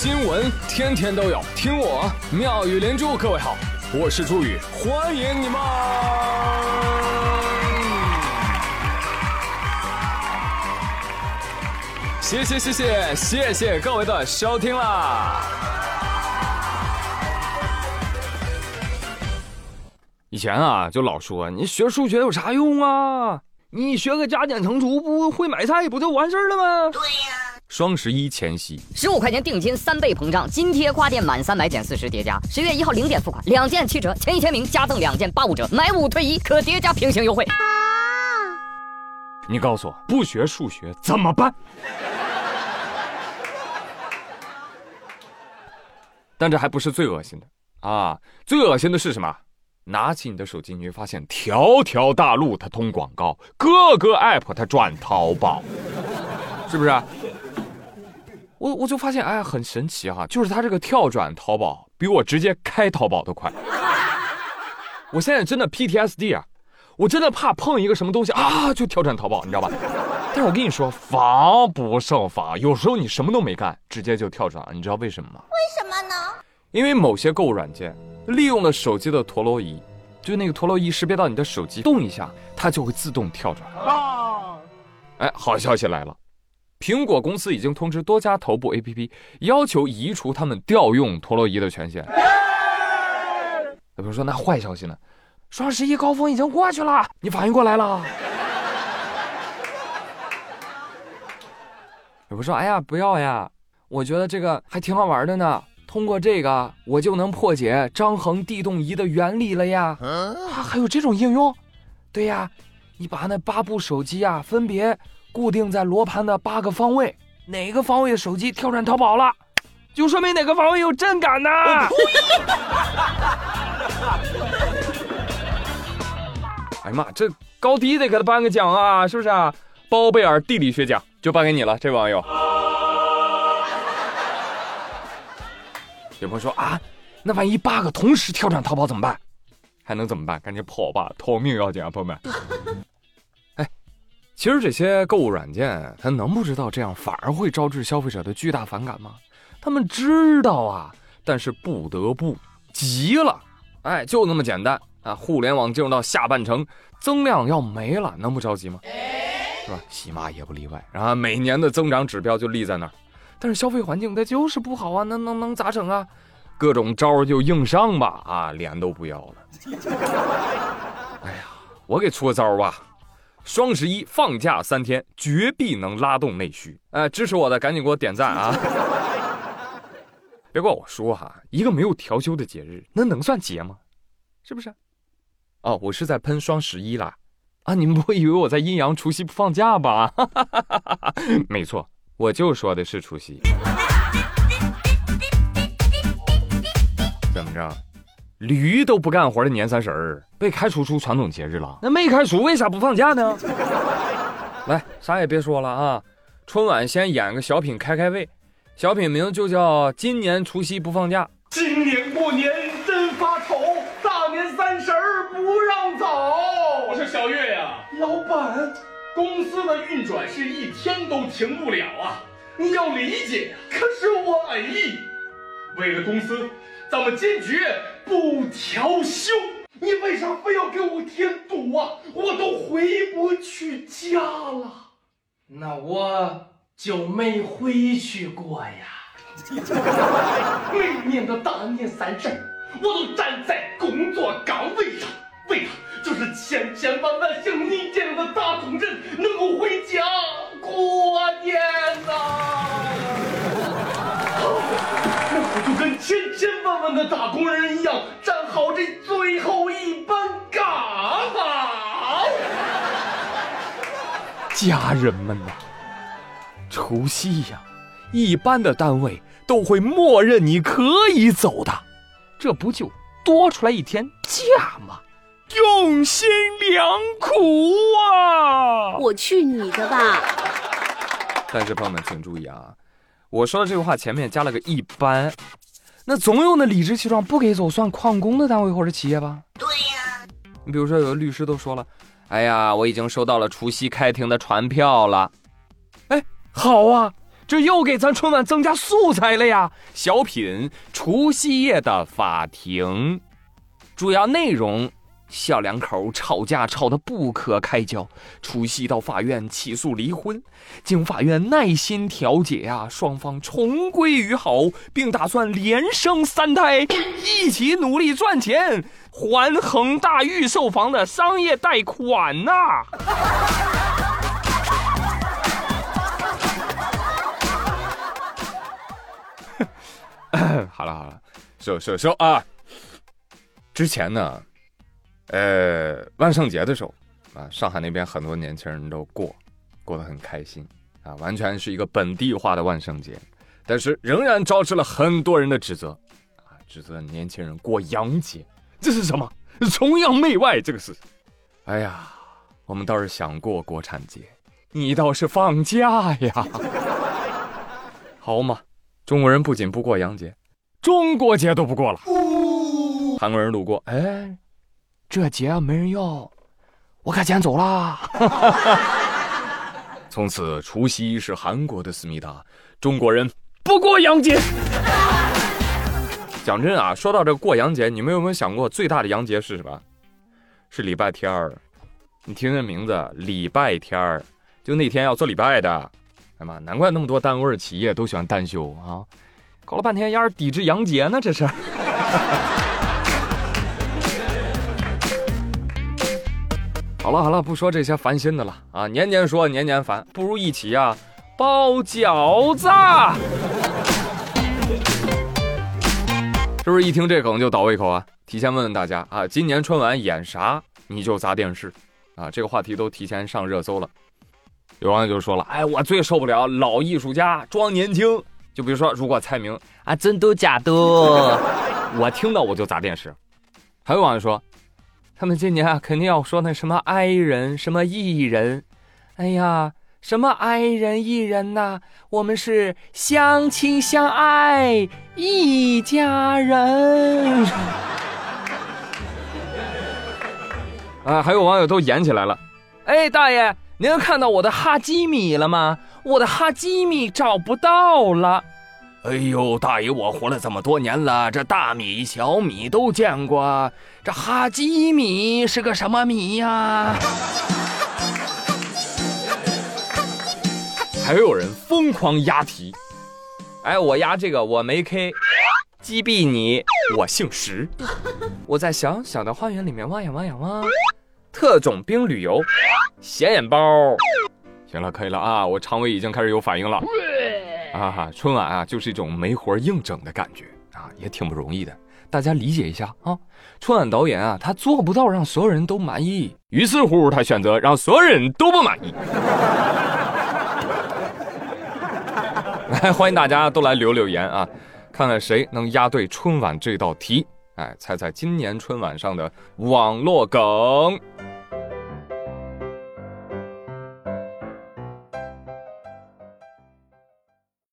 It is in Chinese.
新闻天天都有，听我妙语连珠。各位好，我是朱宇，欢迎你们！谢谢谢谢谢谢各位的收听啦！以前啊，就老说你学数学有啥用啊？你学个加减乘除，不会买菜不就完事儿了吗？对呀。双十一前夕，十五块钱定金三倍膨胀，津贴跨店满三百减四十叠加，十月一号零点付款，两件七折，前一千名加赠两件八五折，买五退一可叠加平行优惠。你告诉我，不学数学怎么办？但这还不是最恶心的啊！最恶心的是什么？拿起你的手机，你会发现条条大路它通广告，各个 app 它转淘宝，是不是？我我就发现，哎，很神奇哈，就是他这个跳转淘宝比我直接开淘宝都快。我现在真的 PTSD 啊，我真的怕碰一个什么东西啊就跳转淘宝，你知道吧？但是我跟你说，防不胜防，有时候你什么都没干，直接就跳转了，你知道为什么吗？为什么呢？因为某些购物软件利用了手机的陀螺仪，就那个陀螺仪识别到你的手机动一下，它就会自动跳转。啊！哎，好消息来了。苹果公司已经通知多家头部 APP，要求移除他们调用陀螺仪的权限。比如说，那坏消息呢？双十一高峰已经过去了，你反应过来了？有人说：“哎呀，不要呀，我觉得这个还挺好玩的呢。通过这个，我就能破解张衡地动仪的原理了呀。”啊，还有这种应用？对呀，你把那八部手机啊，分别。固定在罗盘的八个方位，哪个方位的手机跳转淘宝了，就说明哪个方位有震感呢。哎呀妈，这高低得给他颁个奖啊，是不是啊？包贝尔地理学奖就颁给你了，这位网友。有朋友说啊，那万一八个同时跳转淘宝怎么办？还能怎么办？赶紧跑吧，逃命要紧啊，朋友们。其实这些购物软件，它能不知道这样反而会招致消费者的巨大反感吗？他们知道啊，但是不得不急了。哎，就那么简单啊！互联网进入到下半程，增量要没了，能不着急吗？是吧？喜马也不例外，然后每年的增长指标就立在那儿。但是消费环境它就是不好啊，那能能咋整啊？各种招就硬上吧，啊，脸都不要了。哎呀，我给出个招吧。双十一放假三天，绝必能拉动内需。哎，支持我的赶紧给我点赞啊！别怪我说哈，一个没有调休的节日，那能算节吗？是不是？哦，我是在喷双十一啦！啊，你们不会以为我在阴阳除夕不放假吧？没错，我就说的是除夕。怎么着？驴都不干活的年三十儿被开除出传统节日了，那没开除为啥不放假呢？来，啥也别说了啊！春晚先演个小品开开胃，小品名就叫《今年除夕不放假》。今年过年真发愁，大年三十儿不让走。我说小月呀，老板，公司的运转是一天都停不了啊，你要理解呀。可是我哎，为了公司。咱们坚决不调休！你为啥非要给我添堵啊？我都回不去家了，那我就没回去过呀。每年的大年三十，我都站在工作岗位上，为的就是千千万万像你这样的打工人能够回家过年呐。家人们呐，除夕呀，一般的单位都会默认你可以走的，这不就多出来一天假吗？用心良苦啊！我去你的吧！但是朋友们请注意啊。我说的这个话前面加了个一般，那总有那理直气壮不给走算旷工的单位或者企业吧？对呀，你比如说有的律师都说了，哎呀，我已经收到了除夕开庭的传票了。哎，好啊，这又给咱春晚增加素材了呀！小品《除夕夜的法庭》，主要内容。小两口吵架吵得不可开交，除夕到法院起诉离婚。经法院耐心调解啊，双方重归于好，并打算连生三胎，一起努力赚钱，还恒大预售房的商业贷款呐！好了好了，收收收啊！之前呢？呃，万圣节的时候，啊，上海那边很多年轻人都过，过得很开心，啊，完全是一个本地化的万圣节，但是仍然招致了很多人的指责，啊，指责年轻人过洋节，这是什么？崇洋媚外，这个是。哎呀，我们倒是想过国产节，你倒是放假呀。好嘛，中国人不仅不过洋节，中国节都不过了。韩国人路过，哎。这节没人要，我可捡走了。从此，除夕是韩国的思密达，中国人不过洋节。讲真啊，说到这过洋节，你们有没有想过最大的洋节是什么？是礼拜天儿。你听这名字，礼拜天儿，就那天要做礼拜的。哎妈，难怪那么多单位企业都喜欢单休啊！搞了半天，丫是抵制洋节呢，这是。好了好了，不说这些烦心的了啊！年年说，年年烦，不如一起啊包饺子。是不是一听这梗就倒胃口啊？提前问问大家啊，今年春晚演啥你就砸电视啊？这个话题都提前上热搜了。有网友就说了，哎，我最受不了老艺术家装年轻。就比如说，如果猜名啊，真的假的，我听到我就砸电视。还有网友说。他们今年啊，肯定要说那什么爱人，什么艺人，哎呀，什么爱人一人呐？我们是相亲相爱一家人。啊，还有网友都演起来了。哎，大爷，您看到我的哈基米了吗？我的哈基米找不到了。哎呦，大爷，我活了这么多年了，这大米、小米都见过，这哈基米是个什么米呀？还有人疯狂押题，哎，我押这个我没 K，击毙你，我姓石。我在小小的花园里面挖呀挖呀挖，特种兵旅游，显眼包。行了，可以了啊，我肠胃已经开始有反应了。啊哈，春晚啊，就是一种没活硬整的感觉啊，也挺不容易的，大家理解一下啊。春晚导演啊，他做不到让所有人都满意，于是乎他选择让所有人都不满意。来，欢迎大家都来留留言啊，看看谁能押对春晚这道题，哎，猜猜今年春晚上的网络梗。